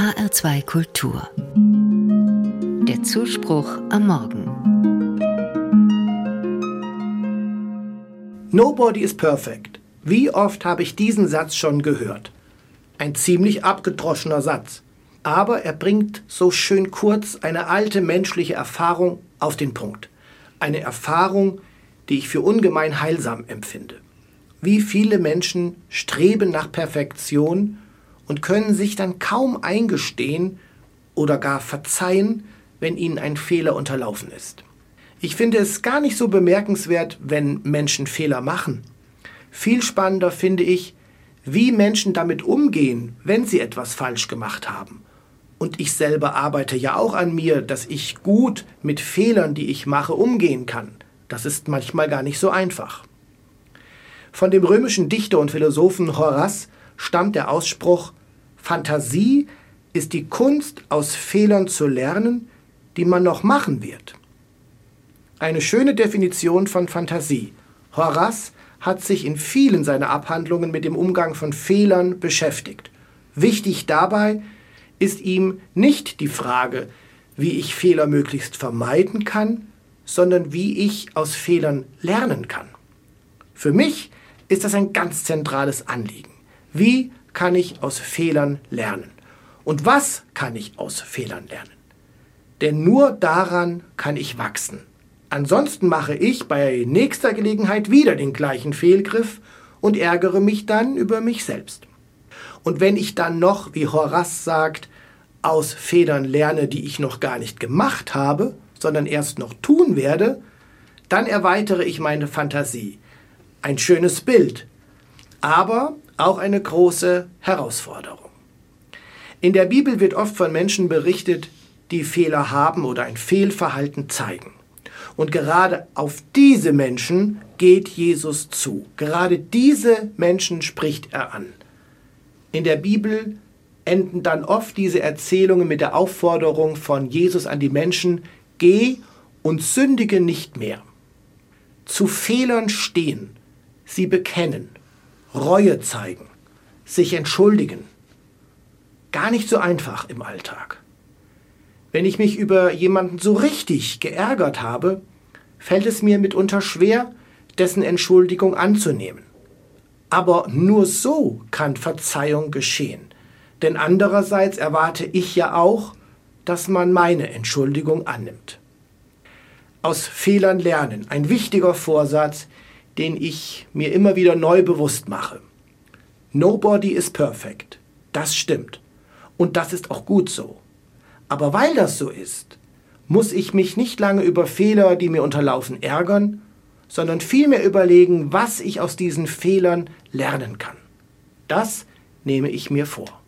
HR2 Kultur. Der Zuspruch am Morgen. Nobody is perfect. Wie oft habe ich diesen Satz schon gehört? Ein ziemlich abgedroschener Satz. Aber er bringt so schön kurz eine alte menschliche Erfahrung auf den Punkt. Eine Erfahrung, die ich für ungemein heilsam empfinde. Wie viele Menschen streben nach Perfektion und können sich dann kaum eingestehen oder gar verzeihen, wenn ihnen ein Fehler unterlaufen ist. Ich finde es gar nicht so bemerkenswert, wenn Menschen Fehler machen. Viel spannender finde ich, wie Menschen damit umgehen, wenn sie etwas falsch gemacht haben. Und ich selber arbeite ja auch an mir, dass ich gut mit Fehlern, die ich mache, umgehen kann. Das ist manchmal gar nicht so einfach. Von dem römischen Dichter und Philosophen Horaz stammt der Ausspruch Fantasie ist die Kunst, aus Fehlern zu lernen, die man noch machen wird. Eine schöne Definition von Fantasie. Horaz hat sich in vielen seiner Abhandlungen mit dem Umgang von Fehlern beschäftigt. Wichtig dabei ist ihm nicht die Frage, wie ich Fehler möglichst vermeiden kann, sondern wie ich aus Fehlern lernen kann. Für mich ist das ein ganz zentrales Anliegen. Wie kann ich aus Fehlern lernen? Und was kann ich aus Fehlern lernen? Denn nur daran kann ich wachsen. Ansonsten mache ich bei nächster Gelegenheit wieder den gleichen Fehlgriff und ärgere mich dann über mich selbst. Und wenn ich dann noch, wie Horace sagt, aus Fehlern lerne, die ich noch gar nicht gemacht habe, sondern erst noch tun werde, dann erweitere ich meine Fantasie. Ein schönes Bild, aber auch eine große Herausforderung. In der Bibel wird oft von Menschen berichtet, die Fehler haben oder ein Fehlverhalten zeigen. Und gerade auf diese Menschen geht Jesus zu. Gerade diese Menschen spricht er an. In der Bibel enden dann oft diese Erzählungen mit der Aufforderung von Jesus an die Menschen, geh und sündige nicht mehr. Zu Fehlern stehen, sie bekennen, Reue zeigen, sich entschuldigen. Gar nicht so einfach im Alltag. Wenn ich mich über jemanden so richtig geärgert habe, fällt es mir mitunter schwer, dessen Entschuldigung anzunehmen. Aber nur so kann Verzeihung geschehen. Denn andererseits erwarte ich ja auch, dass man meine Entschuldigung annimmt. Aus Fehlern lernen, ein wichtiger Vorsatz, den ich mir immer wieder neu bewusst mache. Nobody is perfect. Das stimmt. Und das ist auch gut so. Aber weil das so ist, muss ich mich nicht lange über Fehler, die mir unterlaufen, ärgern, sondern vielmehr überlegen, was ich aus diesen Fehlern lernen kann. Das nehme ich mir vor.